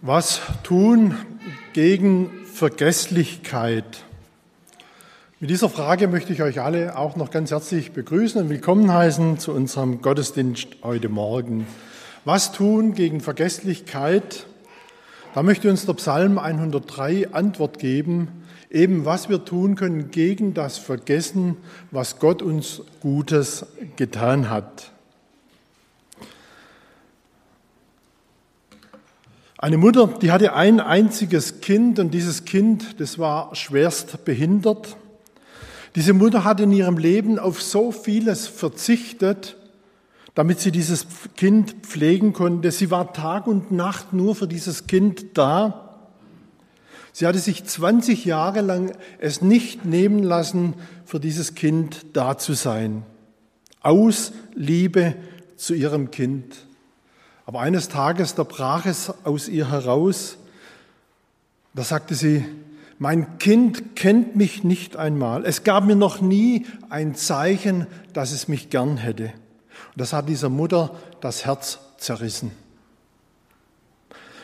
Was tun gegen Vergesslichkeit? Mit dieser Frage möchte ich euch alle auch noch ganz herzlich begrüßen und willkommen heißen zu unserem Gottesdienst heute Morgen. Was tun gegen Vergesslichkeit? Da möchte uns der Psalm 103 Antwort geben, eben was wir tun können gegen das Vergessen, was Gott uns Gutes getan hat. Eine Mutter, die hatte ein einziges Kind und dieses Kind, das war schwerst behindert. Diese Mutter hat in ihrem Leben auf so vieles verzichtet, damit sie dieses Kind pflegen konnte. Sie war Tag und Nacht nur für dieses Kind da. Sie hatte sich 20 Jahre lang es nicht nehmen lassen, für dieses Kind da zu sein. Aus Liebe zu ihrem Kind. Aber eines Tages, da brach es aus ihr heraus. Da sagte sie, mein Kind kennt mich nicht einmal. Es gab mir noch nie ein Zeichen, dass es mich gern hätte. Und das hat dieser Mutter das Herz zerrissen.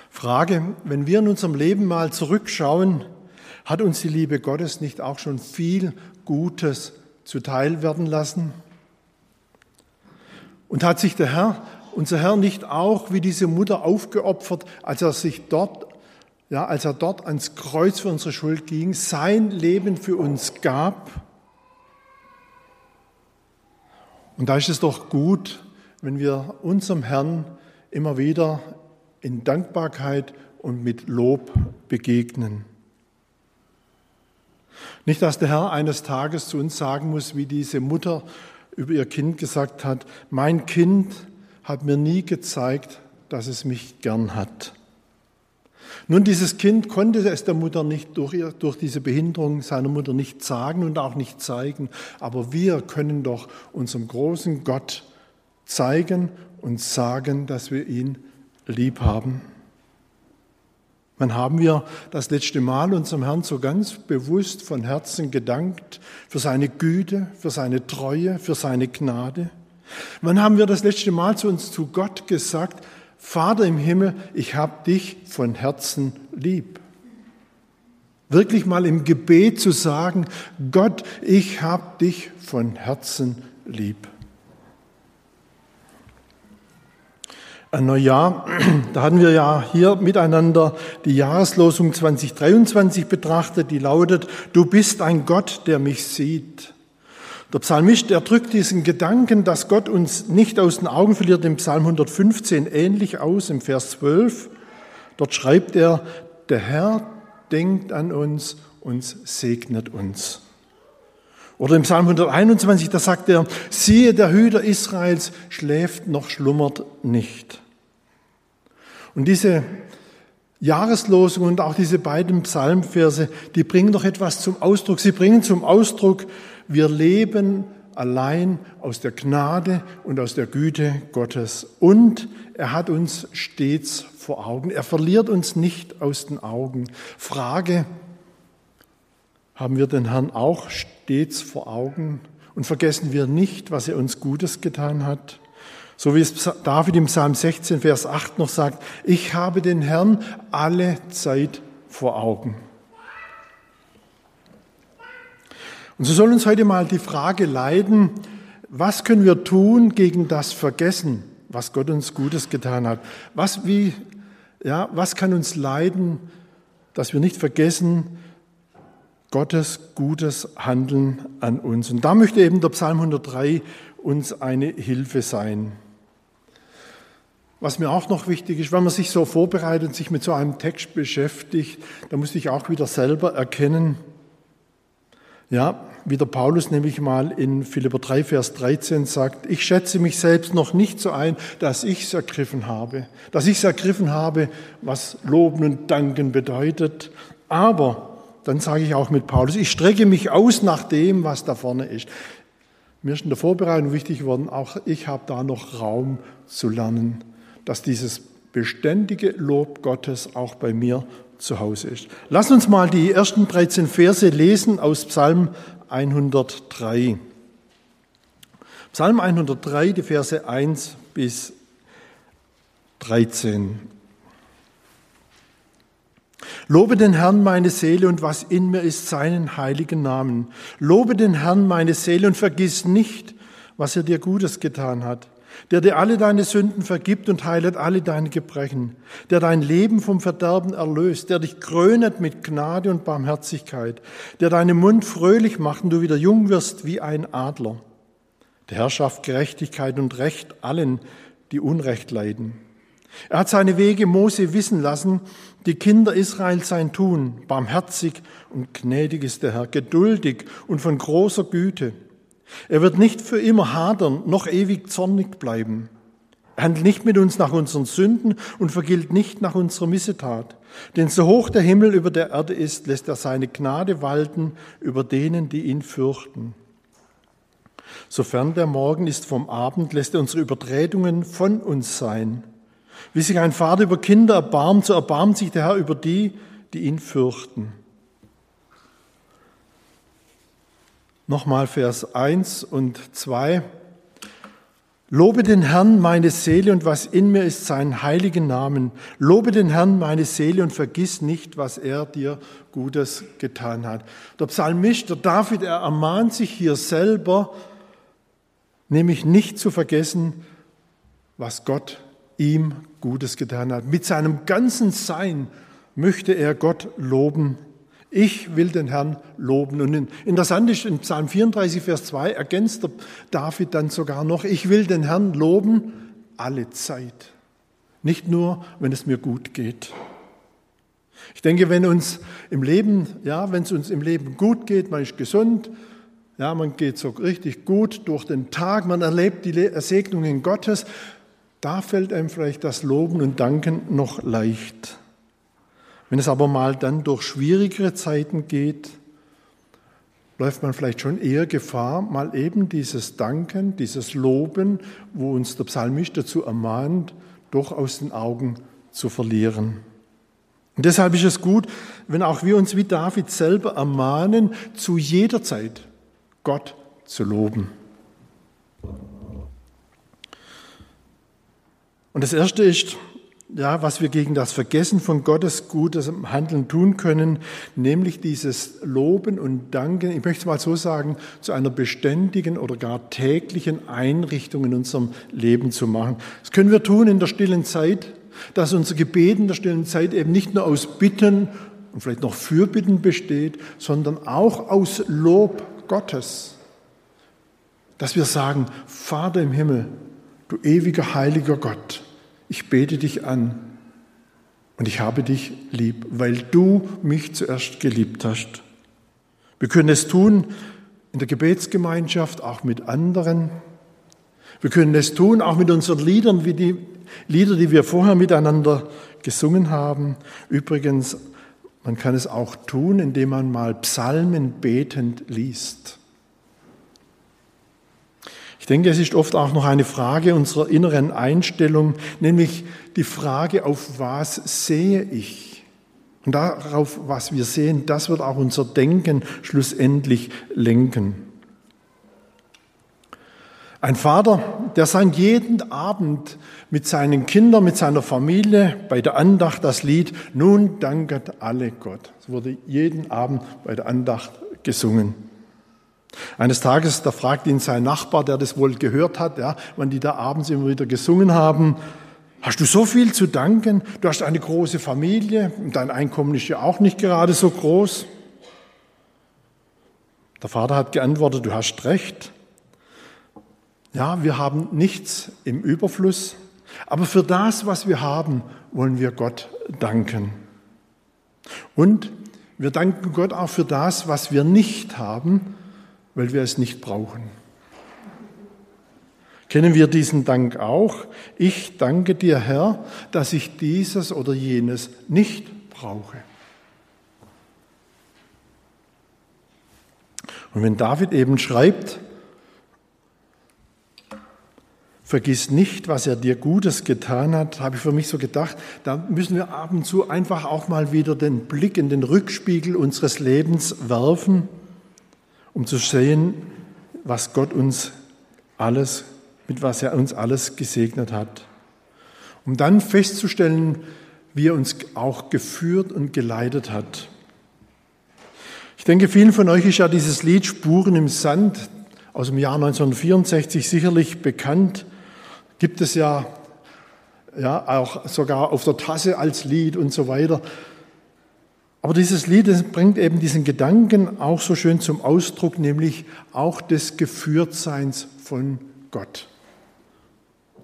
Frage, wenn wir in unserem Leben mal zurückschauen, hat uns die Liebe Gottes nicht auch schon viel Gutes zuteil werden lassen? Und hat sich der Herr unser Herr nicht auch wie diese Mutter aufgeopfert, als er sich dort, ja, als er dort ans Kreuz für unsere Schuld ging, sein Leben für uns gab? Und da ist es doch gut, wenn wir unserem Herrn immer wieder in Dankbarkeit und mit Lob begegnen. Nicht, dass der Herr eines Tages zu uns sagen muss, wie diese Mutter über ihr Kind gesagt hat, mein Kind, hat mir nie gezeigt, dass es mich gern hat. Nun, dieses Kind konnte es der Mutter nicht durch, durch diese Behinderung seiner Mutter nicht sagen und auch nicht zeigen, aber wir können doch unserem großen Gott zeigen und sagen, dass wir ihn lieb haben. Wann haben wir das letzte Mal unserem Herrn so ganz bewusst von Herzen gedankt für seine Güte, für seine Treue, für seine Gnade? Wann haben wir das letzte Mal zu uns, zu Gott gesagt, Vater im Himmel, ich habe dich von Herzen lieb? Wirklich mal im Gebet zu sagen, Gott, ich habe dich von Herzen lieb. Ein Neujahr, da hatten wir ja hier miteinander die Jahreslosung 2023 betrachtet, die lautet, du bist ein Gott, der mich sieht. Der Psalmist, er drückt diesen Gedanken, dass Gott uns nicht aus den Augen verliert, im Psalm 115 ähnlich aus, im Vers 12. Dort schreibt er, der Herr denkt an uns und segnet uns. Oder im Psalm 121, da sagt er, siehe, der Hüter Israels schläft noch schlummert nicht. Und diese Jahreslosung und auch diese beiden Psalmverse, die bringen doch etwas zum Ausdruck. Sie bringen zum Ausdruck, wir leben allein aus der Gnade und aus der Güte Gottes. Und er hat uns stets vor Augen. Er verliert uns nicht aus den Augen. Frage, haben wir den Herrn auch stets vor Augen und vergessen wir nicht, was er uns Gutes getan hat? So wie es David im Psalm 16, Vers 8 noch sagt, ich habe den Herrn alle Zeit vor Augen. Und so soll uns heute mal die Frage leiden, was können wir tun gegen das Vergessen, was Gott uns Gutes getan hat? Was, wie, ja, was kann uns leiden, dass wir nicht vergessen, Gottes gutes Handeln an uns? Und da möchte eben der Psalm 103 uns eine Hilfe sein. Was mir auch noch wichtig ist, wenn man sich so vorbereitet und sich mit so einem Text beschäftigt, da muss ich auch wieder selber erkennen, ja, wie der Paulus nämlich mal in Philipper 3, Vers 13 sagt, ich schätze mich selbst noch nicht so ein, dass ich es ergriffen habe, dass ich es ergriffen habe, was Loben und Danken bedeutet. Aber, dann sage ich auch mit Paulus, ich strecke mich aus nach dem, was da vorne ist. Mir ist in der Vorbereitung wichtig geworden, auch ich habe da noch Raum zu lernen, dass dieses beständige Lob Gottes auch bei mir zu Hause ist. Lass uns mal die ersten 13 Verse lesen aus Psalm 103. Psalm 103, die Verse 1 bis 13. Lobe den Herrn meine Seele und was in mir ist, seinen heiligen Namen. Lobe den Herrn meine Seele und vergiss nicht, was er dir Gutes getan hat. Der dir alle deine Sünden vergibt und heilet alle deine Gebrechen. Der dein Leben vom Verderben erlöst. Der dich krönet mit Gnade und Barmherzigkeit. Der deinen Mund fröhlich macht und du wieder jung wirst wie ein Adler. Der Herr schafft Gerechtigkeit und Recht allen, die Unrecht leiden. Er hat seine Wege Mose wissen lassen, die Kinder Israels sein Tun. Barmherzig und gnädig ist der Herr, geduldig und von großer Güte. Er wird nicht für immer hadern, noch ewig zornig bleiben. Er handelt nicht mit uns nach unseren Sünden und vergilt nicht nach unserer Missetat. Denn so hoch der Himmel über der Erde ist, lässt er seine Gnade walten über denen, die ihn fürchten. Sofern der Morgen ist vom Abend, lässt er unsere Übertretungen von uns sein. Wie sich ein Vater über Kinder erbarmt, so erbarmt sich der Herr über die, die ihn fürchten. Nochmal Vers 1 und 2. Lobe den Herrn meine Seele und was in mir ist, seinen heiligen Namen. Lobe den Herrn meine Seele und vergiss nicht, was er dir Gutes getan hat. Der Psalmist, der David, er ermahnt sich hier selber, nämlich nicht zu vergessen, was Gott ihm Gutes getan hat. Mit seinem ganzen Sein möchte er Gott loben. Ich will den Herrn loben. Und interessant ist, in Psalm 34, Vers 2 ergänzt David dann sogar noch, ich will den Herrn loben alle Zeit. Nicht nur, wenn es mir gut geht. Ich denke, wenn uns im Leben, ja, wenn es uns im Leben gut geht, man ist gesund, ja, man geht so richtig gut durch den Tag, man erlebt die Segnungen Gottes, da fällt einem vielleicht das Loben und Danken noch leicht. Wenn es aber mal dann durch schwierigere Zeiten geht, läuft man vielleicht schon eher Gefahr, mal eben dieses Danken, dieses Loben, wo uns der Psalmist dazu ermahnt, doch aus den Augen zu verlieren. Und deshalb ist es gut, wenn auch wir uns wie David selber ermahnen, zu jeder Zeit Gott zu loben. Und das Erste ist, ja, was wir gegen das Vergessen von Gottes gutes Handeln tun können, nämlich dieses Loben und Danken, ich möchte es mal so sagen, zu einer beständigen oder gar täglichen Einrichtung in unserem Leben zu machen. Das können wir tun in der stillen Zeit, dass unser Gebet in der stillen Zeit eben nicht nur aus Bitten und vielleicht noch Fürbitten besteht, sondern auch aus Lob Gottes. Dass wir sagen, Vater im Himmel, du ewiger heiliger Gott, ich bete dich an und ich habe dich lieb, weil du mich zuerst geliebt hast. Wir können es tun in der Gebetsgemeinschaft, auch mit anderen. Wir können es tun auch mit unseren Liedern, wie die Lieder, die wir vorher miteinander gesungen haben. Übrigens, man kann es auch tun, indem man mal Psalmen betend liest. Ich denke, es ist oft auch noch eine Frage unserer inneren Einstellung, nämlich die Frage, auf was sehe ich? Und darauf, was wir sehen, das wird auch unser Denken schlussendlich lenken. Ein Vater, der sang jeden Abend mit seinen Kindern, mit seiner Familie bei der Andacht das Lied Nun danket alle Gott. Es wurde jeden Abend bei der Andacht gesungen. Eines Tages, da fragt ihn sein Nachbar, der das wohl gehört hat, ja, wann die da abends immer wieder gesungen haben, hast du so viel zu danken? Du hast eine große Familie und dein Einkommen ist ja auch nicht gerade so groß. Der Vater hat geantwortet, du hast recht. Ja, wir haben nichts im Überfluss, aber für das, was wir haben, wollen wir Gott danken. Und wir danken Gott auch für das, was wir nicht haben, weil wir es nicht brauchen. Kennen wir diesen Dank auch? Ich danke dir, Herr, dass ich dieses oder jenes nicht brauche. Und wenn David eben schreibt, vergiss nicht, was er dir Gutes getan hat, habe ich für mich so gedacht, da müssen wir ab und zu einfach auch mal wieder den Blick in den Rückspiegel unseres Lebens werfen um zu sehen, was Gott uns alles, mit was er uns alles gesegnet hat. Um dann festzustellen, wie er uns auch geführt und geleitet hat. Ich denke, vielen von euch ist ja dieses Lied Spuren im Sand aus dem Jahr 1964 sicherlich bekannt. Gibt es ja, ja auch sogar auf der Tasse als Lied und so weiter. Aber dieses Lied bringt eben diesen Gedanken auch so schön zum Ausdruck, nämlich auch des Geführtseins von Gott.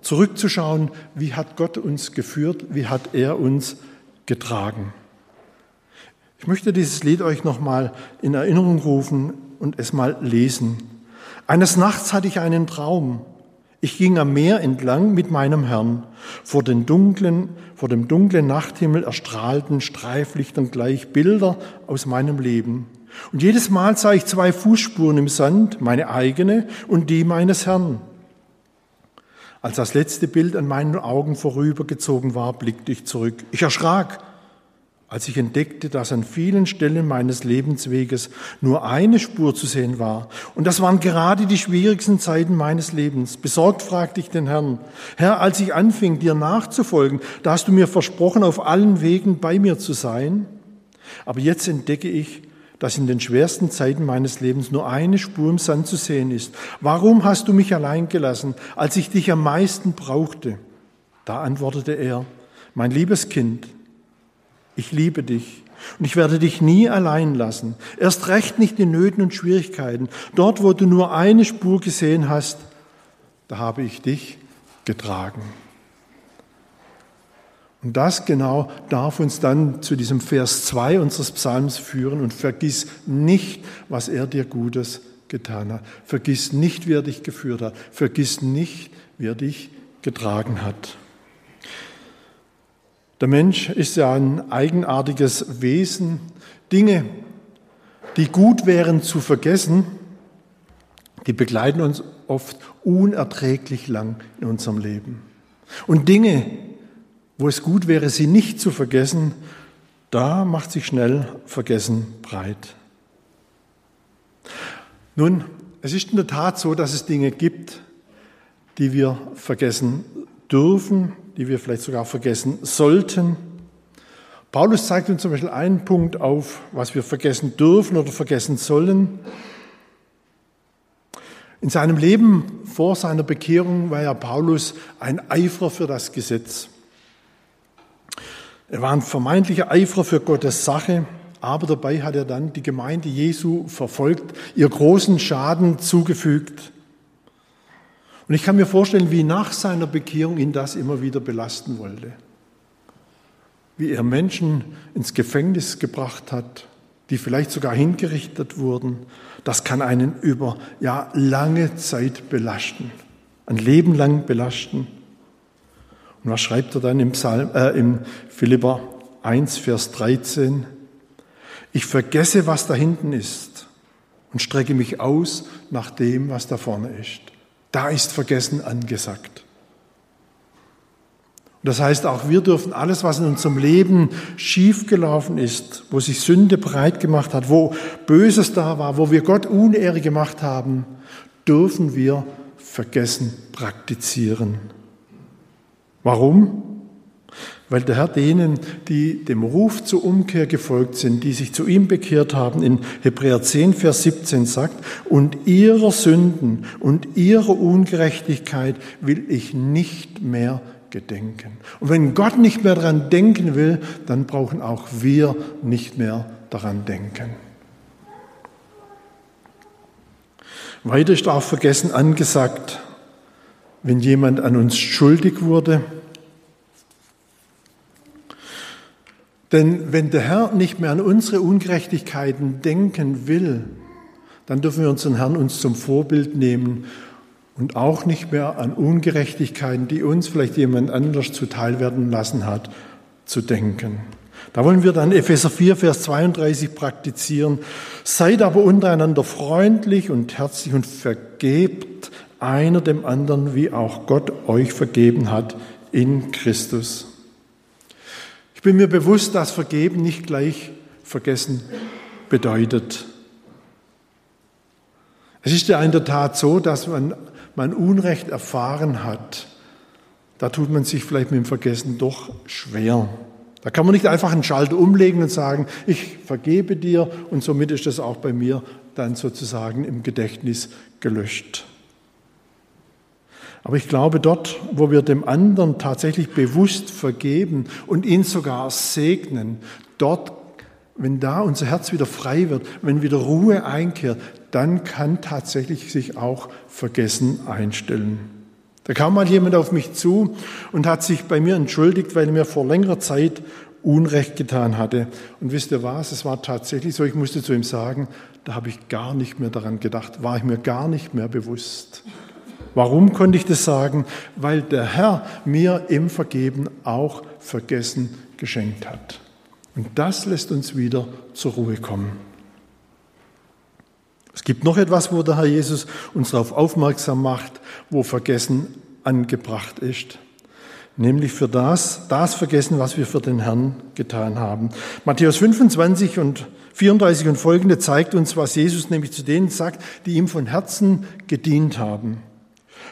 Zurückzuschauen, wie hat Gott uns geführt, wie hat er uns getragen. Ich möchte dieses Lied euch nochmal in Erinnerung rufen und es mal lesen. Eines Nachts hatte ich einen Traum. Ich ging am Meer entlang mit meinem Herrn. Vor, den dunklen, vor dem dunklen Nachthimmel erstrahlten Streiflichtern gleich Bilder aus meinem Leben. Und jedes Mal sah ich zwei Fußspuren im Sand, meine eigene und die meines Herrn. Als das letzte Bild an meinen Augen vorübergezogen war, blickte ich zurück. Ich erschrak als ich entdeckte, dass an vielen Stellen meines Lebensweges nur eine Spur zu sehen war. Und das waren gerade die schwierigsten Zeiten meines Lebens. Besorgt fragte ich den Herrn, Herr, als ich anfing, dir nachzufolgen, da hast du mir versprochen, auf allen Wegen bei mir zu sein. Aber jetzt entdecke ich, dass in den schwersten Zeiten meines Lebens nur eine Spur im Sand zu sehen ist. Warum hast du mich allein gelassen, als ich dich am meisten brauchte? Da antwortete er, mein liebes Kind, ich liebe dich und ich werde dich nie allein lassen. Erst recht nicht in Nöten und Schwierigkeiten. Dort, wo du nur eine Spur gesehen hast, da habe ich dich getragen. Und das genau darf uns dann zu diesem Vers 2 unseres Psalms führen und vergiss nicht, was er dir Gutes getan hat. Vergiss nicht, wie er dich geführt hat. Vergiss nicht, wie er dich getragen hat. Der Mensch ist ja ein eigenartiges Wesen. Dinge, die gut wären zu vergessen, die begleiten uns oft unerträglich lang in unserem Leben. Und Dinge, wo es gut wäre, sie nicht zu vergessen, da macht sich schnell Vergessen breit. Nun, es ist in der Tat so, dass es Dinge gibt, die wir vergessen dürfen, die wir vielleicht sogar vergessen sollten. Paulus zeigt uns zum Beispiel einen Punkt auf, was wir vergessen dürfen oder vergessen sollen. In seinem Leben vor seiner Bekehrung war ja Paulus ein Eiferer für das Gesetz. Er war ein vermeintlicher Eiferer für Gottes Sache, aber dabei hat er dann die Gemeinde Jesu verfolgt, ihr großen Schaden zugefügt. Und ich kann mir vorstellen, wie nach seiner Bekehrung ihn das immer wieder belasten wollte. Wie er Menschen ins Gefängnis gebracht hat, die vielleicht sogar hingerichtet wurden. Das kann einen über ja, lange Zeit belasten, ein Leben lang belasten. Und was schreibt er dann im, Psalm, äh, im Philipper 1, Vers 13? Ich vergesse, was da hinten ist und strecke mich aus nach dem, was da vorne ist. Da ist Vergessen angesagt. Und das heißt, auch wir dürfen alles, was in unserem Leben schiefgelaufen ist, wo sich Sünde breit gemacht hat, wo Böses da war, wo wir Gott Unehre gemacht haben, dürfen wir Vergessen praktizieren. Warum? Weil der Herr denen, die dem Ruf zur Umkehr gefolgt sind, die sich zu ihm bekehrt haben, in Hebräer 10, Vers 17 sagt, und ihrer Sünden und ihrer Ungerechtigkeit will ich nicht mehr gedenken. Und wenn Gott nicht mehr daran denken will, dann brauchen auch wir nicht mehr daran denken. Weiter ist auch vergessen angesagt, wenn jemand an uns schuldig wurde, Denn wenn der Herr nicht mehr an unsere Ungerechtigkeiten denken will, dann dürfen wir unseren Herrn uns zum Vorbild nehmen und auch nicht mehr an Ungerechtigkeiten, die uns vielleicht jemand anders zuteil werden lassen hat, zu denken. Da wollen wir dann Epheser 4, Vers 32 praktizieren. Seid aber untereinander freundlich und herzlich und vergebt einer dem anderen, wie auch Gott euch vergeben hat in Christus. Ich bin mir bewusst, dass Vergeben nicht gleich Vergessen bedeutet. Es ist ja in der Tat so, dass man, man Unrecht erfahren hat. Da tut man sich vielleicht mit dem Vergessen doch schwer. Da kann man nicht einfach einen Schalter umlegen und sagen, ich vergebe dir und somit ist das auch bei mir dann sozusagen im Gedächtnis gelöscht. Aber ich glaube, dort, wo wir dem anderen tatsächlich bewusst vergeben und ihn sogar segnen, dort, wenn da unser Herz wieder frei wird, wenn wieder Ruhe einkehrt, dann kann tatsächlich sich auch Vergessen einstellen. Da kam mal jemand auf mich zu und hat sich bei mir entschuldigt, weil er mir vor längerer Zeit Unrecht getan hatte. Und wisst ihr was? Es war tatsächlich so, ich musste zu ihm sagen, da habe ich gar nicht mehr daran gedacht, war ich mir gar nicht mehr bewusst. Warum konnte ich das sagen? Weil der Herr mir im Vergeben auch Vergessen geschenkt hat. Und das lässt uns wieder zur Ruhe kommen. Es gibt noch etwas, wo der Herr Jesus uns darauf aufmerksam macht, wo Vergessen angebracht ist. Nämlich für das, das Vergessen, was wir für den Herrn getan haben. Matthäus 25 und 34 und folgende zeigt uns, was Jesus nämlich zu denen sagt, die ihm von Herzen gedient haben.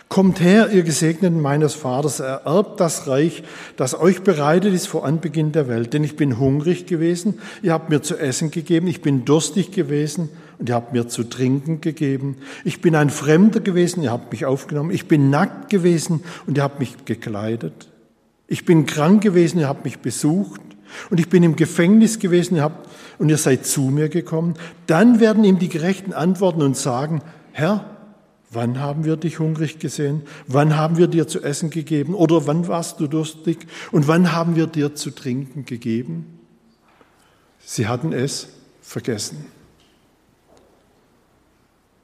Kommt her, ihr Gesegneten meines Vaters, ererbt das Reich, das euch bereitet ist vor Anbeginn der Welt. Denn ich bin hungrig gewesen, ihr habt mir zu essen gegeben, ich bin durstig gewesen und ihr habt mir zu trinken gegeben. Ich bin ein Fremder gewesen, ihr habt mich aufgenommen. Ich bin nackt gewesen und ihr habt mich gekleidet. Ich bin krank gewesen, ihr habt mich besucht. Und ich bin im Gefängnis gewesen ihr habt, und ihr seid zu mir gekommen. Dann werden ihm die Gerechten antworten und sagen, Herr, Wann haben wir dich hungrig gesehen? Wann haben wir dir zu essen gegeben? Oder wann warst du durstig? Und wann haben wir dir zu trinken gegeben? Sie hatten es vergessen,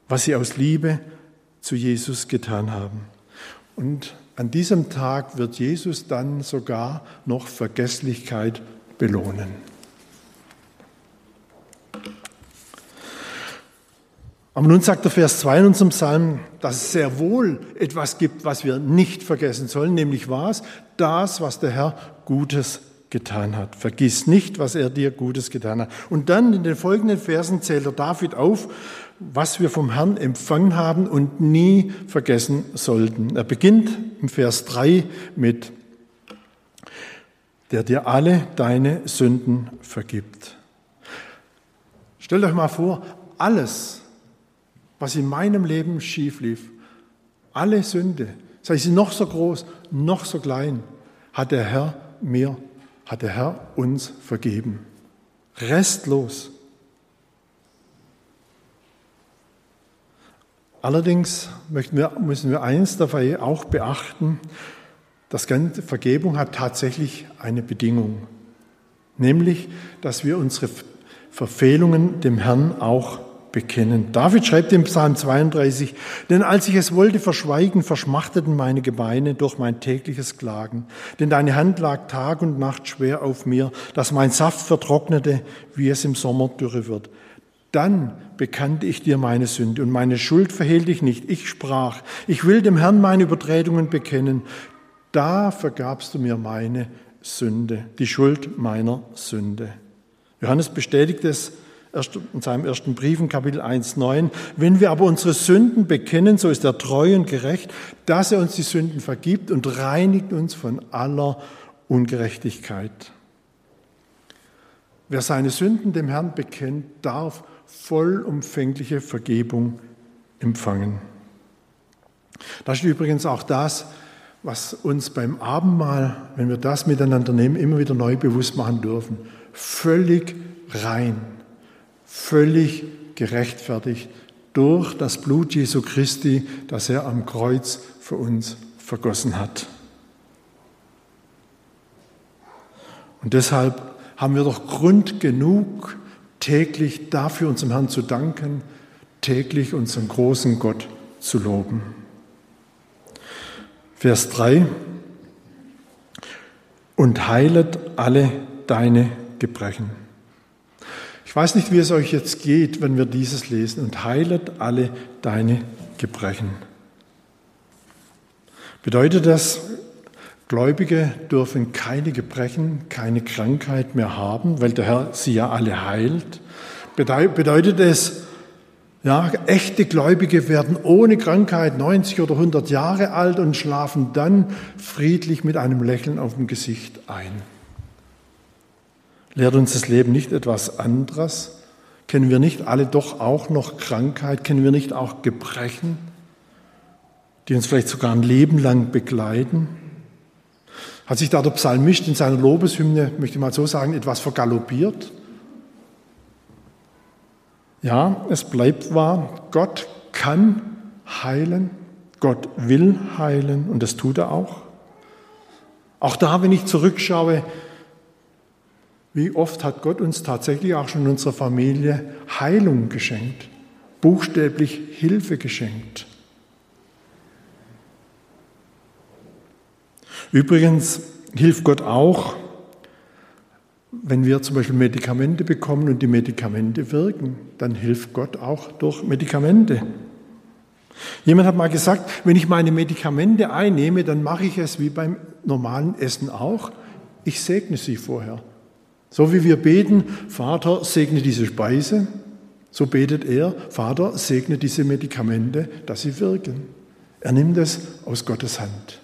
was sie aus Liebe zu Jesus getan haben. Und an diesem Tag wird Jesus dann sogar noch Vergesslichkeit belohnen. Aber nun sagt der Vers 2 in unserem Psalm, dass es sehr wohl etwas gibt, was wir nicht vergessen sollen, nämlich was? Das, was der Herr Gutes getan hat. Vergiss nicht, was er dir Gutes getan hat. Und dann in den folgenden Versen zählt er David auf, was wir vom Herrn empfangen haben und nie vergessen sollten. Er beginnt im Vers 3 mit, der dir alle deine Sünden vergibt. Stellt euch mal vor, alles, was in meinem Leben schief lief, alle Sünde, sei sie noch so groß, noch so klein, hat der Herr mir, hat der Herr uns vergeben. Restlos. Allerdings wir, müssen wir eins dabei auch beachten, das ganze Vergebung hat tatsächlich eine Bedingung, nämlich, dass wir unsere Verfehlungen dem Herrn auch bekennen. David schreibt im Psalm 32, denn als ich es wollte verschweigen, verschmachteten meine Gebeine durch mein tägliches Klagen. Denn deine Hand lag Tag und Nacht schwer auf mir, dass mein Saft vertrocknete, wie es im Sommer dürre wird. Dann bekannte ich dir meine Sünde und meine Schuld verhehlte ich nicht. Ich sprach, ich will dem Herrn meine Übertretungen bekennen. Da vergabst du mir meine Sünde, die Schuld meiner Sünde. Johannes bestätigt es in seinem ersten Brief in Kapitel 1, 9. Wenn wir aber unsere Sünden bekennen, so ist er treu und gerecht, dass er uns die Sünden vergibt und reinigt uns von aller Ungerechtigkeit. Wer seine Sünden dem Herrn bekennt, darf vollumfängliche Vergebung empfangen. Das ist übrigens auch das, was uns beim Abendmahl, wenn wir das miteinander nehmen, immer wieder neu bewusst machen dürfen. Völlig rein völlig gerechtfertigt durch das Blut Jesu Christi, das er am Kreuz für uns vergossen hat. Und deshalb haben wir doch Grund genug, täglich dafür unserem Herrn zu danken, täglich unseren großen Gott zu loben. Vers 3. Und heilet alle deine Gebrechen. Ich weiß nicht, wie es euch jetzt geht, wenn wir dieses lesen und heilet alle deine Gebrechen. Bedeutet das, Gläubige dürfen keine Gebrechen, keine Krankheit mehr haben, weil der Herr sie ja alle heilt? Bedeutet es, ja, echte Gläubige werden ohne Krankheit 90 oder 100 Jahre alt und schlafen dann friedlich mit einem Lächeln auf dem Gesicht ein? Lehrt uns das Leben nicht etwas anderes? Kennen wir nicht alle doch auch noch Krankheit? Kennen wir nicht auch Gebrechen, die uns vielleicht sogar ein Leben lang begleiten? Hat sich da der Psalmist in seiner Lobeshymne, möchte ich mal so sagen, etwas vergaloppiert? Ja, es bleibt wahr, Gott kann heilen, Gott will heilen und das tut er auch. Auch da, wenn ich zurückschaue, wie oft hat Gott uns tatsächlich auch schon in unserer Familie Heilung geschenkt, buchstäblich Hilfe geschenkt. Übrigens hilft Gott auch, wenn wir zum Beispiel Medikamente bekommen und die Medikamente wirken, dann hilft Gott auch durch Medikamente. Jemand hat mal gesagt, wenn ich meine Medikamente einnehme, dann mache ich es wie beim normalen Essen auch. Ich segne sie vorher. So wie wir beten, Vater, segne diese Speise, so betet er, Vater, segne diese Medikamente, dass sie wirken. Er nimmt es aus Gottes Hand.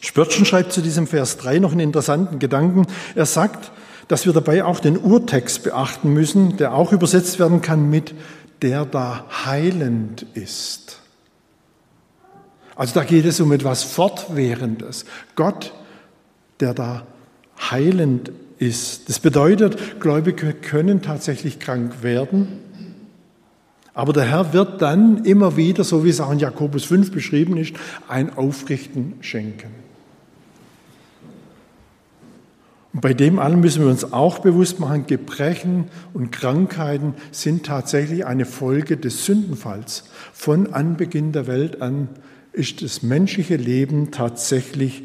Spörtchen schreibt zu diesem Vers 3 noch einen interessanten Gedanken. Er sagt, dass wir dabei auch den Urtext beachten müssen, der auch übersetzt werden kann mit der da heilend ist. Also da geht es um etwas Fortwährendes. Gott, der da heilend ist. Das bedeutet, Gläubige können tatsächlich krank werden, aber der Herr wird dann immer wieder, so wie es auch in Jakobus 5 beschrieben ist, ein Aufrichten schenken. Und bei dem allen müssen wir uns auch bewusst machen, Gebrechen und Krankheiten sind tatsächlich eine Folge des Sündenfalls. Von Anbeginn der Welt an ist das menschliche Leben tatsächlich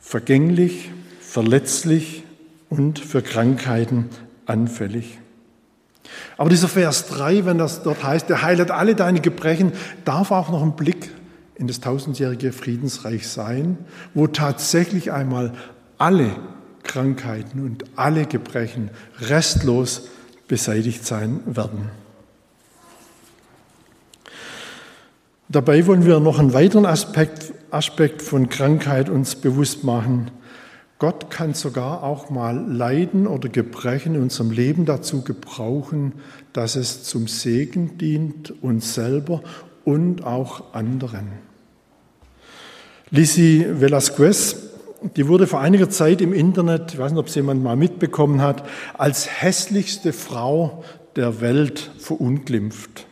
vergänglich, verletzlich und für Krankheiten anfällig. Aber dieser Vers 3, wenn das dort heißt, der heilt alle deine Gebrechen, darf auch noch ein Blick in das tausendjährige Friedensreich sein, wo tatsächlich einmal alle Krankheiten und alle Gebrechen restlos beseitigt sein werden. Dabei wollen wir noch einen weiteren Aspekt, Aspekt von Krankheit uns bewusst machen. Gott kann sogar auch mal Leiden oder Gebrechen in unserem Leben dazu gebrauchen, dass es zum Segen dient, uns selber und auch anderen. Lisi Velasquez, die wurde vor einiger Zeit im Internet, ich weiß nicht, ob es jemand mal mitbekommen hat, als hässlichste Frau der Welt verunglimpft.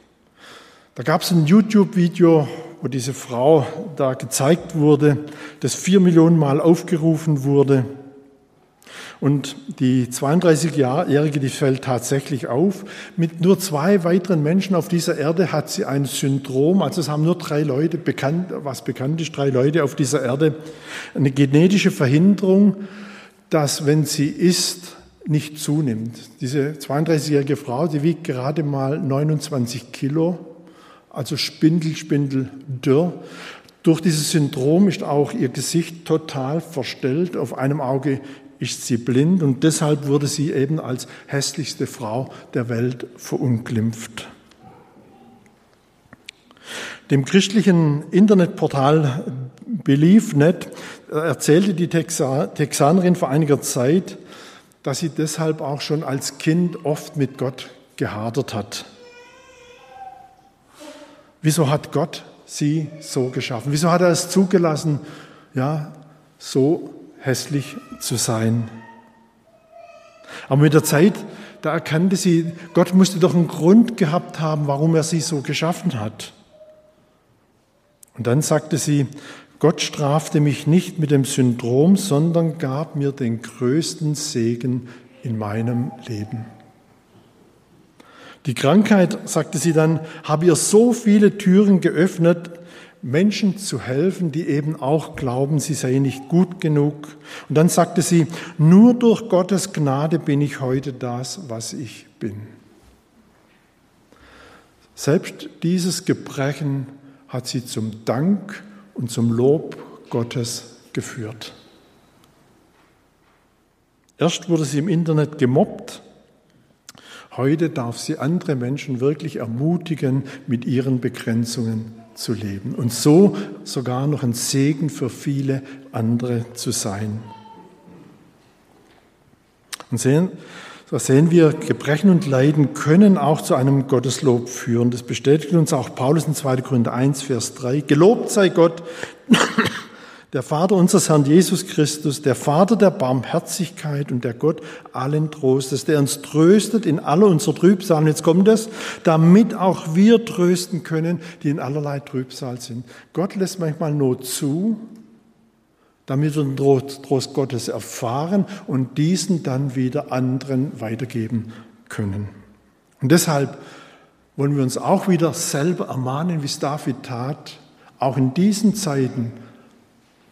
Da gab es ein YouTube-Video, wo diese Frau da gezeigt wurde, das vier Millionen Mal aufgerufen wurde. Und die 32-Jährige, die fällt tatsächlich auf. Mit nur zwei weiteren Menschen auf dieser Erde hat sie ein Syndrom, also es haben nur drei Leute bekannt, was bekannt ist, drei Leute auf dieser Erde, eine genetische Verhinderung, dass wenn sie isst, nicht zunimmt. Diese 32-jährige Frau, die wiegt gerade mal 29 Kilo also Spindel, Spindel, dürr. Durch dieses Syndrom ist auch ihr Gesicht total verstellt. Auf einem Auge ist sie blind und deshalb wurde sie eben als hässlichste Frau der Welt verunglimpft. Dem christlichen Internetportal BeliefNet erzählte die Texanerin vor einiger Zeit, dass sie deshalb auch schon als Kind oft mit Gott gehadert hat. Wieso hat Gott sie so geschaffen? Wieso hat er es zugelassen, ja, so hässlich zu sein? Aber mit der Zeit, da erkannte sie, Gott musste doch einen Grund gehabt haben, warum er sie so geschaffen hat. Und dann sagte sie, Gott strafte mich nicht mit dem Syndrom, sondern gab mir den größten Segen in meinem Leben. Die Krankheit, sagte sie dann, habe ihr so viele Türen geöffnet, Menschen zu helfen, die eben auch glauben, sie seien nicht gut genug. Und dann sagte sie, nur durch Gottes Gnade bin ich heute das, was ich bin. Selbst dieses Gebrechen hat sie zum Dank und zum Lob Gottes geführt. Erst wurde sie im Internet gemobbt, Heute darf sie andere Menschen wirklich ermutigen, mit ihren Begrenzungen zu leben und so sogar noch ein Segen für viele andere zu sein. Und sehen, da sehen wir, Gebrechen und Leiden können auch zu einem Gotteslob führen. Das bestätigt uns auch Paulus in 2. Korinther 1, Vers 3. Gelobt sei Gott, der Vater unseres Herrn Jesus Christus, der Vater der Barmherzigkeit und der Gott allen Trostes, der uns tröstet in aller unserer Trübsal. Und jetzt kommt es, damit auch wir trösten können, die in allerlei Trübsal sind. Gott lässt manchmal Not zu, damit wir den Trost Gottes erfahren und diesen dann wieder anderen weitergeben können. Und deshalb wollen wir uns auch wieder selber ermahnen, wie es David tat, auch in diesen Zeiten,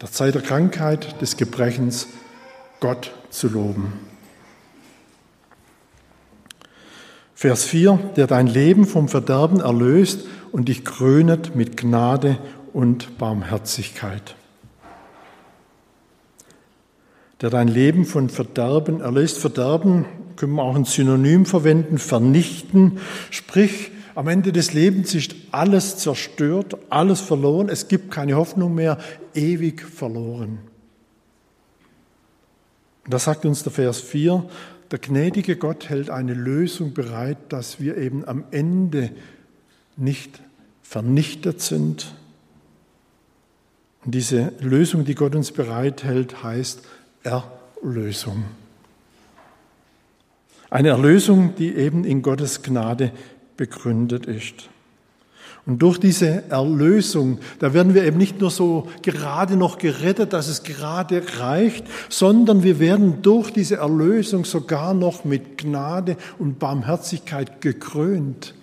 der Zeit der Krankheit, des Gebrechens, Gott zu loben. Vers 4, der dein Leben vom Verderben erlöst und dich krönet mit Gnade und Barmherzigkeit der dein Leben von Verderben erlöst. Verderben können wir auch ein Synonym verwenden, vernichten. Sprich, am Ende des Lebens ist alles zerstört, alles verloren, es gibt keine Hoffnung mehr, ewig verloren. Und da sagt uns der Vers 4, der gnädige Gott hält eine Lösung bereit, dass wir eben am Ende nicht vernichtet sind. Und diese Lösung, die Gott uns bereithält, heißt Erlösung. Eine Erlösung, die eben in Gottes Gnade begründet ist. Und durch diese Erlösung, da werden wir eben nicht nur so gerade noch gerettet, dass es gerade reicht, sondern wir werden durch diese Erlösung sogar noch mit Gnade und Barmherzigkeit gekrönt.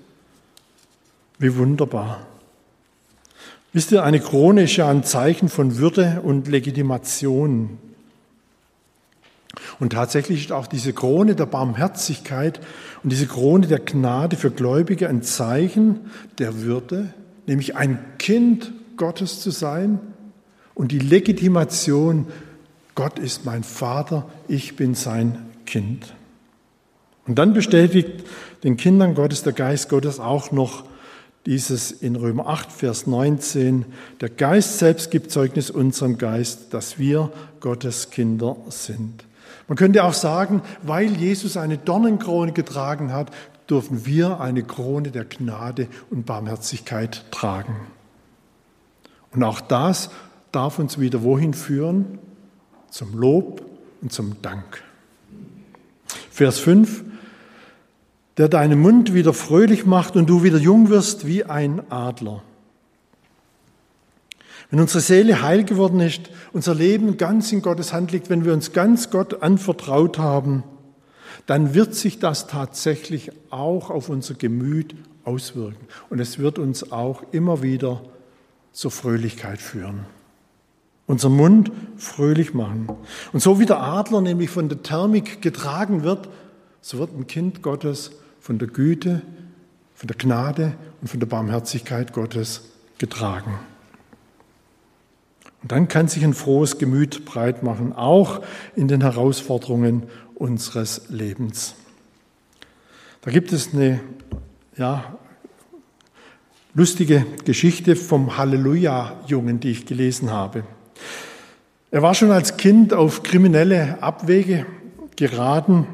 Wie wunderbar. Wisst ihr, eine Krone ist ja ein Zeichen von Würde und Legitimation. Und tatsächlich ist auch diese Krone der Barmherzigkeit und diese Krone der Gnade für Gläubige ein Zeichen der Würde, nämlich ein Kind Gottes zu sein und die Legitimation, Gott ist mein Vater, ich bin sein Kind. Und dann bestätigt den Kindern Gottes der Geist Gottes auch noch dieses in Römer 8, Vers 19, der Geist selbst gibt Zeugnis unserem Geist, dass wir Gottes Kinder sind. Man könnte auch sagen, weil Jesus eine Dornenkrone getragen hat, dürfen wir eine Krone der Gnade und Barmherzigkeit tragen. Und auch das darf uns wieder wohin führen? Zum Lob und zum Dank. Vers 5, der deinen Mund wieder fröhlich macht und du wieder jung wirst wie ein Adler. Wenn unsere Seele heil geworden ist, unser Leben ganz in Gottes Hand liegt, wenn wir uns ganz Gott anvertraut haben, dann wird sich das tatsächlich auch auf unser Gemüt auswirken. Und es wird uns auch immer wieder zur Fröhlichkeit führen. Unser Mund fröhlich machen. Und so wie der Adler nämlich von der Thermik getragen wird, so wird ein Kind Gottes von der Güte, von der Gnade und von der Barmherzigkeit Gottes getragen. Und dann kann sich ein frohes Gemüt breit machen, auch in den Herausforderungen unseres Lebens. Da gibt es eine ja, lustige Geschichte vom Halleluja-Jungen, die ich gelesen habe. Er war schon als Kind auf kriminelle Abwege geraten,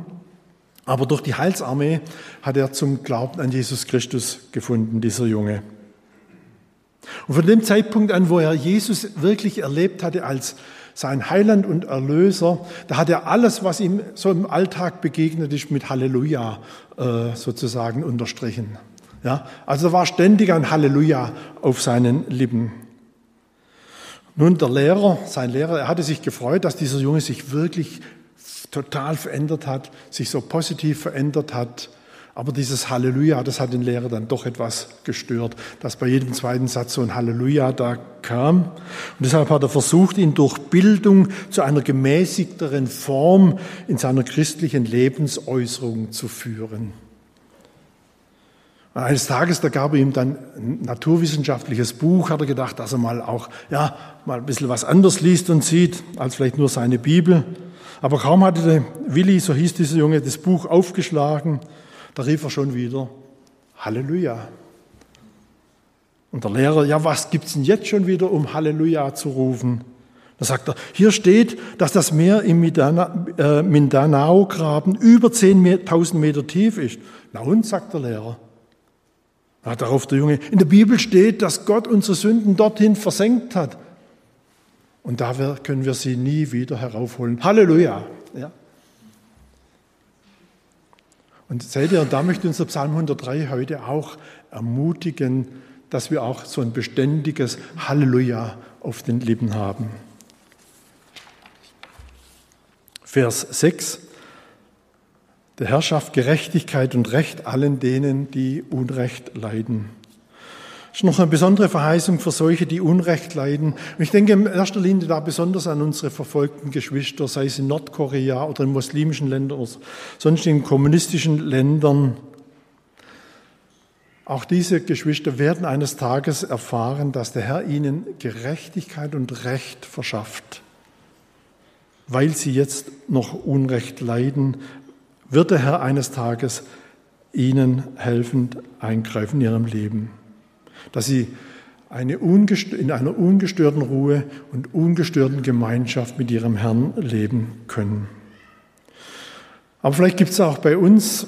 aber durch die Heilsarmee hat er zum Glauben an Jesus Christus gefunden, dieser Junge. Und von dem Zeitpunkt an, wo er Jesus wirklich erlebt hatte als sein Heiland und Erlöser, da hat er alles, was ihm so im Alltag begegnet ist, mit Halleluja äh, sozusagen unterstrichen. Ja, also war ständig ein Halleluja auf seinen Lippen. Nun, der Lehrer, sein Lehrer, er hatte sich gefreut, dass dieser Junge sich wirklich total verändert hat, sich so positiv verändert hat. Aber dieses Halleluja, das hat den Lehrer dann doch etwas gestört, dass bei jedem zweiten Satz so ein Halleluja da kam. Und deshalb hat er versucht, ihn durch Bildung zu einer gemäßigteren Form in seiner christlichen Lebensäußerung zu führen. Und eines Tages, da gab er ihm dann ein naturwissenschaftliches Buch, hat er gedacht, dass er mal auch, ja, mal ein bisschen was anders liest und sieht, als vielleicht nur seine Bibel. Aber kaum hatte Willi, so hieß dieser Junge, das Buch aufgeschlagen, da rief er schon wieder, Halleluja. Und der Lehrer, ja, was gibt's denn jetzt schon wieder, um Halleluja zu rufen? Da sagt er, hier steht, dass das Meer im äh, Mindanao-Graben über 10.000 Meter tief ist. Na und, sagt der Lehrer. Na, darauf der Junge, in der Bibel steht, dass Gott unsere Sünden dorthin versenkt hat. Und da können wir sie nie wieder heraufholen. Halleluja. Ja. Und seht ihr, da möchte uns der Psalm 103 heute auch ermutigen, dass wir auch so ein beständiges Halleluja auf den Lippen haben. Vers 6. Der Herr schafft Gerechtigkeit und Recht allen denen, die Unrecht leiden. Ist noch eine besondere Verheißung für solche, die Unrecht leiden. Und ich denke in erster Linie da besonders an unsere verfolgten Geschwister, sei es in Nordkorea oder in muslimischen Ländern oder sonst in kommunistischen Ländern. Auch diese Geschwister werden eines Tages erfahren, dass der Herr ihnen Gerechtigkeit und Recht verschafft weil sie jetzt noch Unrecht leiden, wird der Herr eines Tages ihnen helfend eingreifen in ihrem Leben, dass sie eine in einer ungestörten Ruhe und ungestörten Gemeinschaft mit ihrem Herrn leben können. Aber vielleicht gibt es auch bei uns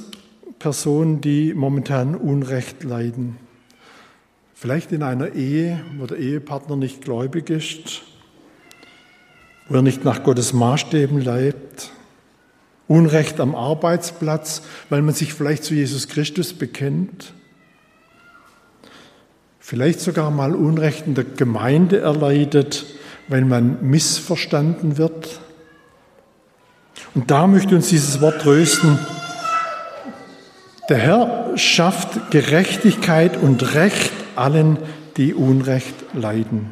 Personen, die momentan Unrecht leiden. Vielleicht in einer Ehe, wo der Ehepartner nicht gläubig ist wo er nicht nach Gottes Maßstäben lebt, Unrecht am Arbeitsplatz, weil man sich vielleicht zu Jesus Christus bekennt, vielleicht sogar mal Unrecht in der Gemeinde erleidet, weil man missverstanden wird. Und da möchte uns dieses Wort trösten. Der Herr schafft Gerechtigkeit und Recht allen, die Unrecht leiden.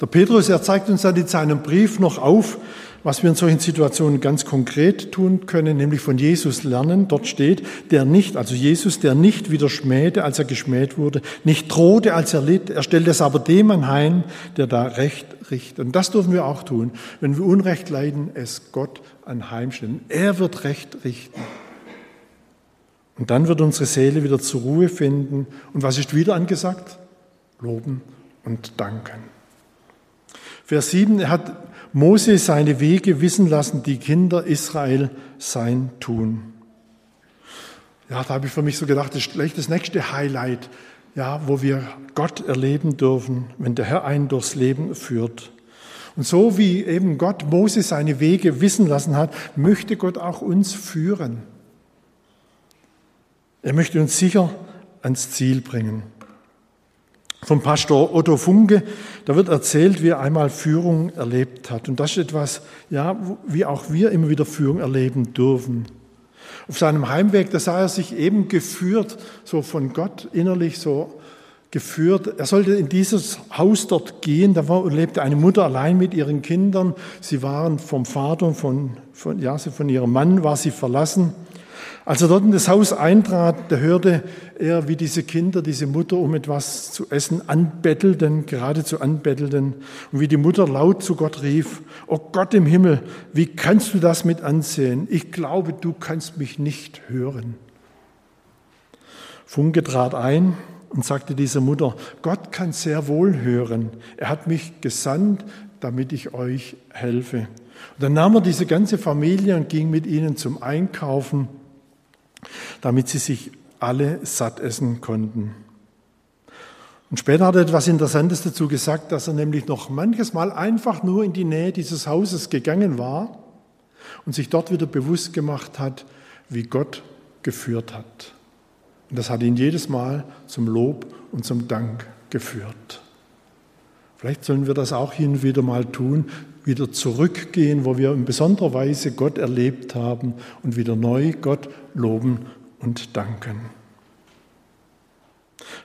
Der Petrus, er zeigt uns dann in seinem Brief noch auf, was wir in solchen Situationen ganz konkret tun können, nämlich von Jesus lernen. Dort steht, der nicht, also Jesus, der nicht wieder schmähte, als er geschmäht wurde, nicht drohte, als er litt, er stellt es aber dem anheim, der da Recht richtet. Und das dürfen wir auch tun. Wenn wir Unrecht leiden, es Gott anheimstellen. Er wird Recht richten. Und dann wird unsere Seele wieder zur Ruhe finden. Und was ist wieder angesagt? Loben und danken. Vers 7, er hat Mose seine Wege wissen lassen, die Kinder Israel sein tun. Ja, da habe ich für mich so gedacht, das ist gleich das nächste Highlight, ja, wo wir Gott erleben dürfen, wenn der Herr einen durchs Leben führt. Und so wie eben Gott Mose seine Wege wissen lassen hat, möchte Gott auch uns führen. Er möchte uns sicher ans Ziel bringen vom Pastor Otto Funke. Da wird erzählt, wie er einmal Führung erlebt hat. Und das ist etwas, ja, wie auch wir immer wieder Führung erleben dürfen. Auf seinem Heimweg, da sah er sich eben geführt, so von Gott innerlich so geführt. Er sollte in dieses Haus dort gehen. Da war, lebte eine Mutter allein mit ihren Kindern. Sie waren vom Vater von, von, ja, von ihrem Mann war sie verlassen. Als er dort in das Haus eintrat, da hörte er, wie diese Kinder, diese Mutter um etwas zu essen anbettelten, geradezu anbettelten, und wie die Mutter laut zu Gott rief, Oh Gott im Himmel, wie kannst du das mit ansehen? Ich glaube, du kannst mich nicht hören. Funke trat ein und sagte dieser Mutter, Gott kann sehr wohl hören. Er hat mich gesandt, damit ich euch helfe. Und dann nahm er diese ganze Familie und ging mit ihnen zum Einkaufen damit sie sich alle satt essen konnten. Und später hat er etwas Interessantes dazu gesagt, dass er nämlich noch manches Mal einfach nur in die Nähe dieses Hauses gegangen war und sich dort wieder bewusst gemacht hat, wie Gott geführt hat. Und das hat ihn jedes Mal zum Lob und zum Dank geführt. Vielleicht sollen wir das auch hin und wieder mal tun, wieder zurückgehen, wo wir in besonderer Weise Gott erlebt haben und wieder neu Gott loben und danken.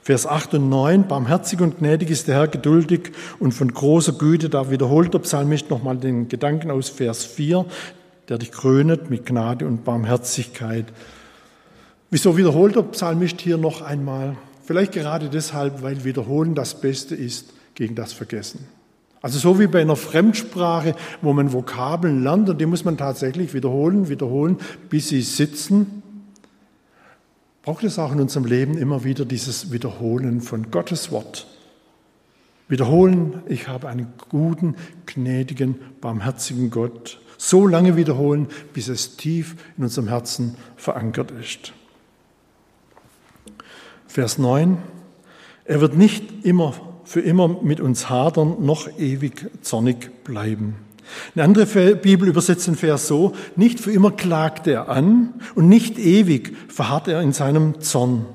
Vers 8 und 9, barmherzig und gnädig ist der Herr geduldig und von großer Güte, da wiederholt der Psalmist nochmal den Gedanken aus Vers 4, der dich krönet mit Gnade und Barmherzigkeit. Wieso wiederholt der Psalmist hier noch einmal? Vielleicht gerade deshalb, weil Wiederholen das Beste ist gegen das Vergessen. Also so wie bei einer Fremdsprache, wo man Vokabeln lernt und die muss man tatsächlich wiederholen, wiederholen, bis sie sitzen, braucht es auch in unserem Leben immer wieder dieses Wiederholen von Gottes Wort. Wiederholen, ich habe einen guten, gnädigen, barmherzigen Gott. So lange wiederholen, bis es tief in unserem Herzen verankert ist. Vers 9. Er wird nicht immer für immer mit uns hadern, noch ewig zornig bleiben. Eine andere Bibel übersetzt den Vers so, nicht für immer klagt er an und nicht ewig verharrt er in seinem Zorn.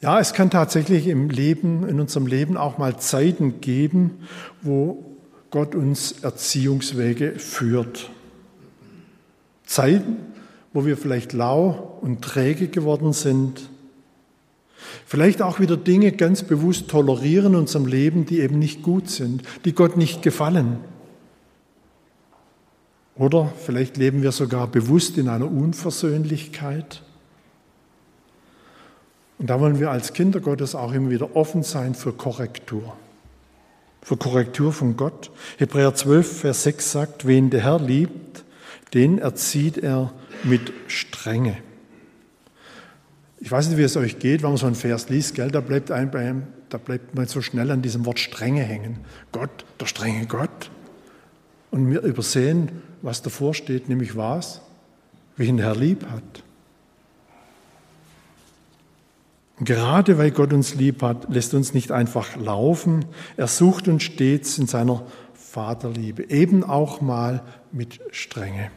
Ja, es kann tatsächlich im Leben, in unserem Leben auch mal Zeiten geben, wo Gott uns Erziehungswege führt. Zeiten, wo wir vielleicht lau und träge geworden sind. Vielleicht auch wieder Dinge ganz bewusst tolerieren in unserem Leben, die eben nicht gut sind, die Gott nicht gefallen. Oder vielleicht leben wir sogar bewusst in einer Unversöhnlichkeit. Und da wollen wir als Kinder Gottes auch immer wieder offen sein für Korrektur. Für Korrektur von Gott. Hebräer 12, Vers 6 sagt, wen der Herr liebt, den erzieht er mit Strenge. Ich weiß nicht, wie es euch geht, wenn man so einen Vers liest, gell, da bleibt, ein, da bleibt man so schnell an diesem Wort Strenge hängen. Gott, der strenge Gott. Und wir übersehen, was davor steht, nämlich was? Wie ihn der Herr lieb hat. Gerade weil Gott uns lieb hat, lässt uns nicht einfach laufen. Er sucht uns stets in seiner Vaterliebe, eben auch mal mit Strenge,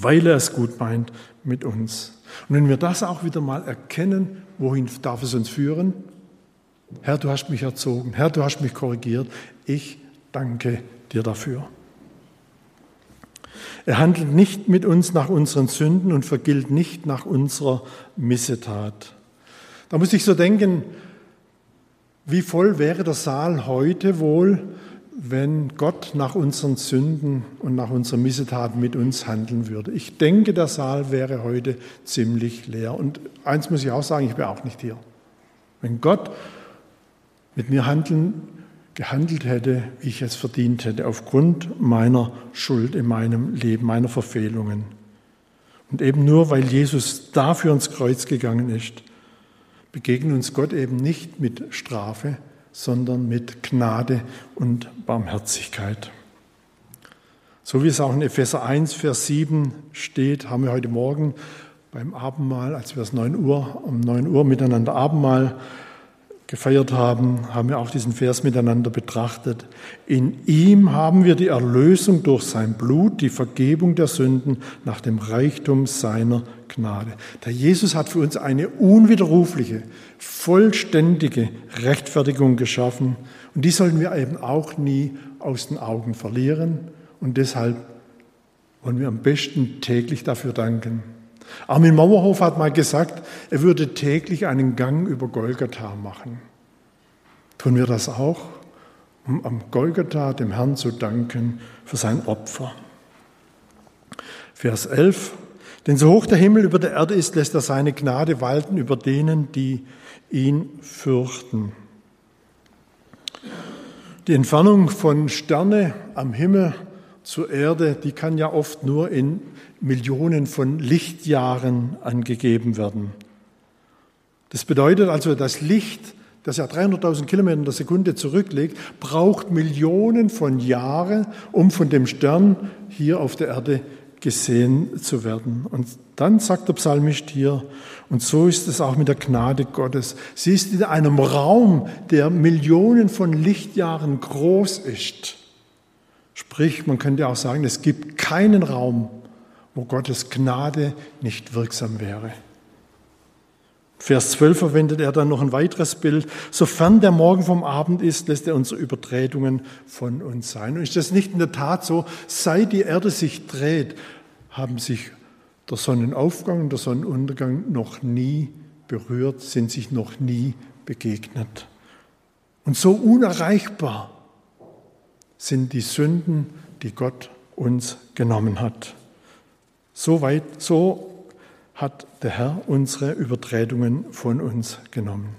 weil er es gut meint mit uns. Und wenn wir das auch wieder mal erkennen, wohin darf es uns führen? Herr, du hast mich erzogen, Herr, du hast mich korrigiert, ich danke dir dafür. Er handelt nicht mit uns nach unseren Sünden und vergilt nicht nach unserer Missetat. Da muss ich so denken, wie voll wäre der Saal heute wohl, wenn Gott nach unseren Sünden und nach unserer Missetat mit uns handeln würde. Ich denke, der Saal wäre heute ziemlich leer. Und eins muss ich auch sagen, ich wäre auch nicht hier. Wenn Gott mit mir handeln gehandelt hätte, wie ich es verdient hätte, aufgrund meiner Schuld in meinem Leben, meiner Verfehlungen. Und eben nur, weil Jesus dafür ins Kreuz gegangen ist, begegnet uns Gott eben nicht mit Strafe, sondern mit Gnade und Barmherzigkeit. So wie es auch in Epheser 1, Vers 7 steht, haben wir heute Morgen beim Abendmahl, als wir es 9 Uhr, um 9 Uhr miteinander Abendmahl gefeiert haben, haben wir auch diesen Vers miteinander betrachtet. In ihm haben wir die Erlösung durch sein Blut, die Vergebung der Sünden nach dem Reichtum seiner Gnade. Der Jesus hat für uns eine unwiderrufliche, vollständige Rechtfertigung geschaffen und die sollten wir eben auch nie aus den Augen verlieren und deshalb wollen wir am besten täglich dafür danken. Armin Mauerhof hat mal gesagt, er würde täglich einen Gang über Golgatha machen. Tun wir das auch, um am Golgatha dem Herrn zu danken für sein Opfer. Vers 11. Denn so hoch der Himmel über der Erde ist, lässt er seine Gnade walten über denen, die ihn fürchten. Die Entfernung von Sterne am Himmel zur Erde, die kann ja oft nur in Millionen von Lichtjahren angegeben werden. Das bedeutet also, das Licht, das ja 300.000 Kilometer in der Sekunde zurücklegt, braucht Millionen von Jahren, um von dem Stern hier auf der Erde gesehen zu werden. Und dann sagt der Psalmist hier, und so ist es auch mit der Gnade Gottes. Sie ist in einem Raum, der Millionen von Lichtjahren groß ist. Sprich, man könnte auch sagen, es gibt keinen Raum, wo Gottes Gnade nicht wirksam wäre. Vers 12 verwendet er dann noch ein weiteres Bild. Sofern der Morgen vom Abend ist, lässt er unsere Übertretungen von uns sein. Und ist das nicht in der Tat so? Seit die Erde sich dreht, haben sich der Sonnenaufgang und der Sonnenuntergang noch nie berührt, sind sich noch nie begegnet. Und so unerreichbar sind die Sünden, die Gott uns genommen hat. So weit, so hat der Herr unsere Übertretungen von uns genommen.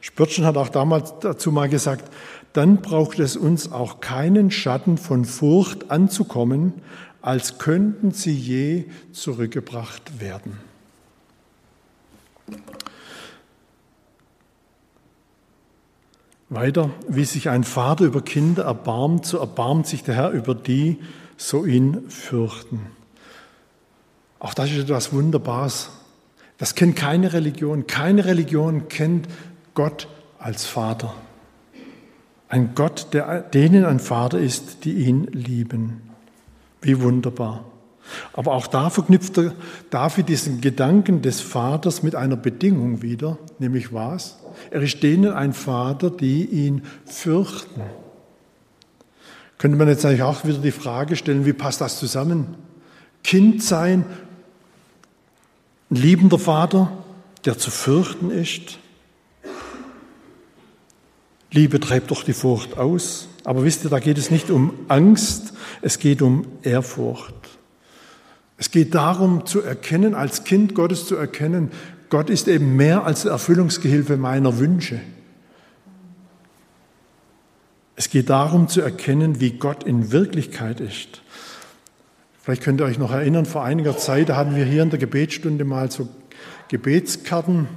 Spörtchen hat auch damals dazu mal gesagt, dann braucht es uns auch keinen Schatten von Furcht anzukommen, als könnten sie je zurückgebracht werden. Weiter, wie sich ein Vater über Kinder erbarmt, so erbarmt sich der Herr über die, so ihn fürchten. Auch das ist etwas Wunderbares. Das kennt keine Religion. Keine Religion kennt Gott als Vater. Ein Gott, der denen ein Vater ist, die ihn lieben. Wie wunderbar. Aber auch da verknüpft David diesen Gedanken des Vaters mit einer Bedingung wieder, nämlich was? Er ist denen ein Vater, die ihn fürchten. Könnte man jetzt eigentlich auch wieder die Frage stellen, wie passt das zusammen? Kind sein, ein liebender Vater, der zu fürchten ist. Liebe treibt doch die Furcht aus. Aber wisst ihr, da geht es nicht um Angst, es geht um Ehrfurcht. Es geht darum zu erkennen, als Kind Gottes zu erkennen, Gott ist eben mehr als Erfüllungsgehilfe meiner Wünsche. Es geht darum zu erkennen, wie Gott in Wirklichkeit ist. Vielleicht könnt ihr euch noch erinnern, vor einiger Zeit hatten wir hier in der Gebetsstunde mal so Gebetskarten,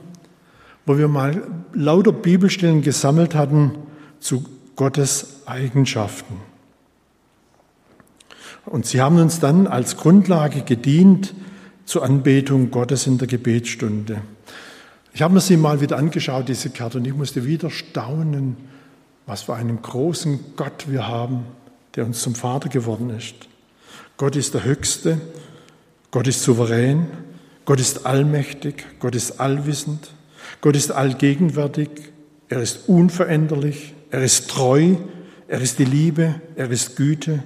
wo wir mal lauter Bibelstellen gesammelt hatten zu Gottes Eigenschaften. Und sie haben uns dann als Grundlage gedient zur Anbetung Gottes in der Gebetsstunde. Ich habe mir sie mal wieder angeschaut, diese Karte, und ich musste wieder staunen, was für einen großen Gott wir haben, der uns zum Vater geworden ist. Gott ist der Höchste, Gott ist souverän, Gott ist allmächtig, Gott ist allwissend, Gott ist allgegenwärtig, er ist unveränderlich, er ist treu, er ist die Liebe, er ist Güte,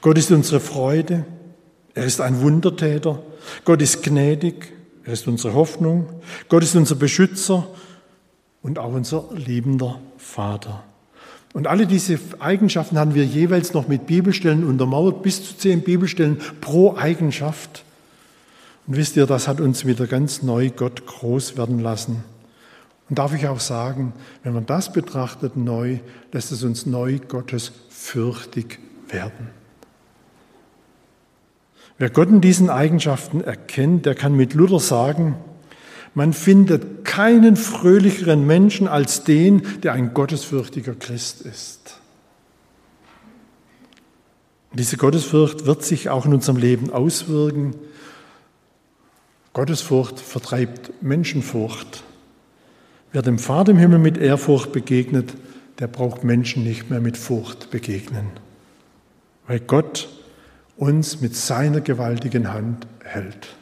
Gott ist unsere Freude, er ist ein Wundertäter, Gott ist gnädig, er ist unsere Hoffnung, Gott ist unser Beschützer und auch unser liebender Vater. Und alle diese Eigenschaften haben wir jeweils noch mit Bibelstellen untermauert, bis zu zehn Bibelstellen pro Eigenschaft. Und wisst ihr, das hat uns wieder ganz neu Gott groß werden lassen. Und darf ich auch sagen, wenn man das betrachtet neu, lässt es uns neu Gottes fürchtig werden. Wer Gott in diesen Eigenschaften erkennt, der kann mit Luther sagen, man findet keinen fröhlicheren Menschen als den, der ein gottesfürchtiger Christ ist. Diese Gottesfurcht wird sich auch in unserem Leben auswirken. Gottesfurcht vertreibt Menschenfurcht. Wer dem Vater im Himmel mit Ehrfurcht begegnet, der braucht Menschen nicht mehr mit Furcht begegnen. Weil Gott uns mit seiner gewaltigen Hand hält.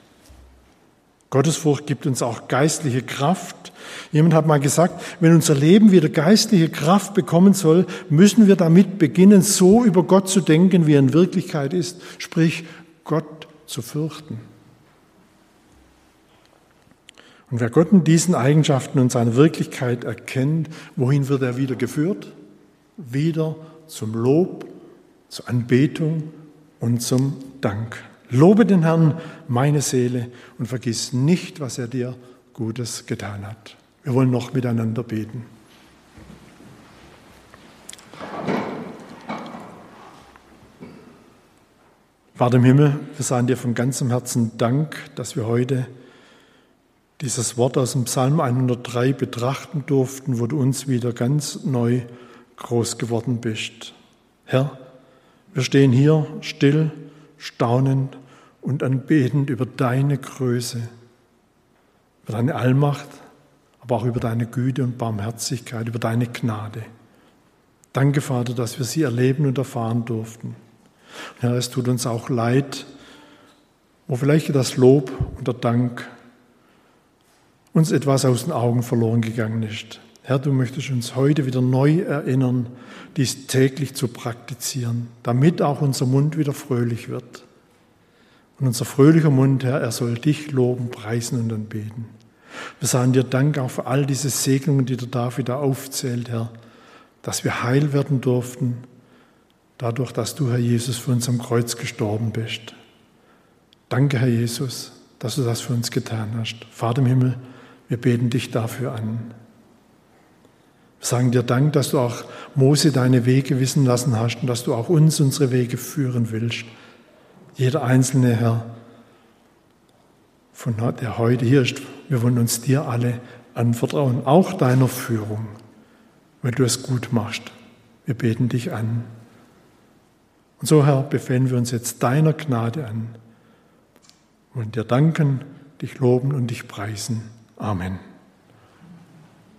Gottesfurcht gibt uns auch geistliche Kraft. Jemand hat mal gesagt, wenn unser Leben wieder geistliche Kraft bekommen soll, müssen wir damit beginnen, so über Gott zu denken, wie er in Wirklichkeit ist, sprich Gott zu fürchten. Und wer Gott in diesen Eigenschaften und seiner Wirklichkeit erkennt, wohin wird er wieder geführt? Wieder zum Lob, zur Anbetung und zum Dank. Lobe den Herrn, meine Seele, und vergiss nicht, was er dir Gutes getan hat. Wir wollen noch miteinander beten. Vater im Himmel, wir sagen dir von ganzem Herzen Dank, dass wir heute dieses Wort aus dem Psalm 103 betrachten durften, wo du uns wieder ganz neu groß geworden bist. Herr, wir stehen hier still, staunend und anbetend über deine Größe, über deine Allmacht, aber auch über deine Güte und Barmherzigkeit, über deine Gnade. Danke, Vater, dass wir sie erleben und erfahren durften. Und Herr, es tut uns auch leid, wo vielleicht das Lob und der Dank uns etwas aus den Augen verloren gegangen ist. Herr, du möchtest uns heute wieder neu erinnern, dies täglich zu praktizieren, damit auch unser Mund wieder fröhlich wird. Und unser fröhlicher Mund, Herr, er soll dich loben, preisen und anbeten. Wir sagen dir Dank auch für all diese Segnungen, die der David da aufzählt, Herr, dass wir heil werden durften, dadurch, dass du, Herr Jesus, für uns am Kreuz gestorben bist. Danke, Herr Jesus, dass du das für uns getan hast. Vater im Himmel, wir beten dich dafür an. Wir sagen dir Dank, dass du auch Mose deine Wege wissen lassen hast und dass du auch uns unsere Wege führen willst. Jeder einzelne Herr, von der heute hier ist, wir wollen uns dir alle anvertrauen, auch deiner Führung. weil du es gut machst. Wir beten dich an. Und so, Herr, befehlen wir uns jetzt deiner Gnade an. Wollen dir danken, dich loben und dich preisen. Amen.